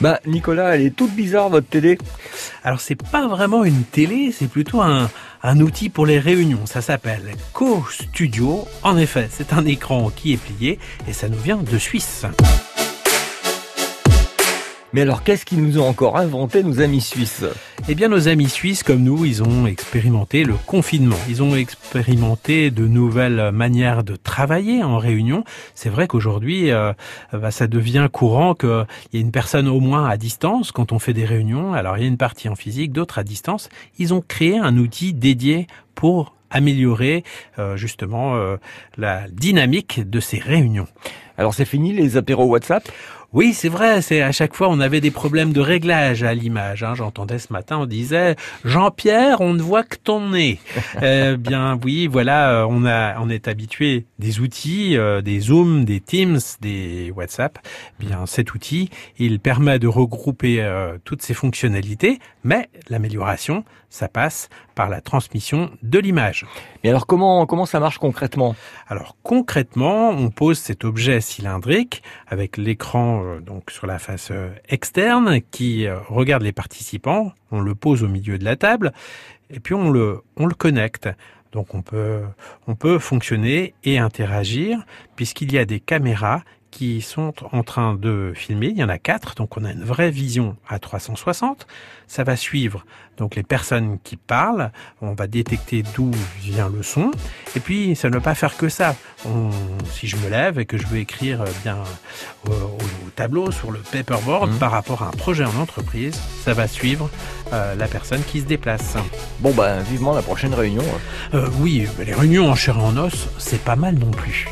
Bah Nicolas, elle est toute bizarre votre télé. Alors c'est pas vraiment une télé, c'est plutôt un, un outil pour les réunions. Ça s'appelle Co-Studio. En effet, c'est un écran qui est plié et ça nous vient de Suisse. Mais alors, qu'est-ce qu'ils nous ont encore inventé, nos amis suisses Eh bien, nos amis suisses, comme nous, ils ont expérimenté le confinement. Ils ont expérimenté de nouvelles manières de travailler en réunion. C'est vrai qu'aujourd'hui, euh, bah, ça devient courant qu'il y ait une personne au moins à distance quand on fait des réunions. Alors, il y a une partie en physique, d'autres à distance. Ils ont créé un outil dédié pour améliorer euh, justement euh, la dynamique de ces réunions. Alors c'est fini les apéros WhatsApp? Oui, c'est vrai, c'est à chaque fois on avait des problèmes de réglage à l'image. Hein. J'entendais ce matin, on disait Jean-Pierre, on ne voit que ton nez. eh bien, oui, voilà, on a, on est habitué des outils, euh, des Zoom, des Teams, des WhatsApp. Eh bien, cet outil, il permet de regrouper euh, toutes ces fonctionnalités, mais l'amélioration, ça passe par la transmission de l'image. Mais alors comment comment ça marche concrètement? Alors concrètement, on pose cet objet cylindrique avec l'écran euh, donc sur la face euh, externe qui euh, regarde les participants. On le pose au milieu de la table et puis on le on le connecte. Donc on peut on peut fonctionner et interagir puisqu'il y a des caméras qui sont en train de filmer. Il y en a quatre, donc on a une vraie vision à 360. Ça va suivre donc les personnes qui parlent. On va détecter d'où vient le son. Et puis ça ne va pas faire que ça. On, si je me lève et que je veux écrire bien au, au tableau sur le paperboard mmh. par rapport à un projet en entreprise, ça va suivre euh, la personne qui se déplace. Bon ben vivement la prochaine réunion. Euh, oui, les réunions en chair et en os, c'est pas mal non plus.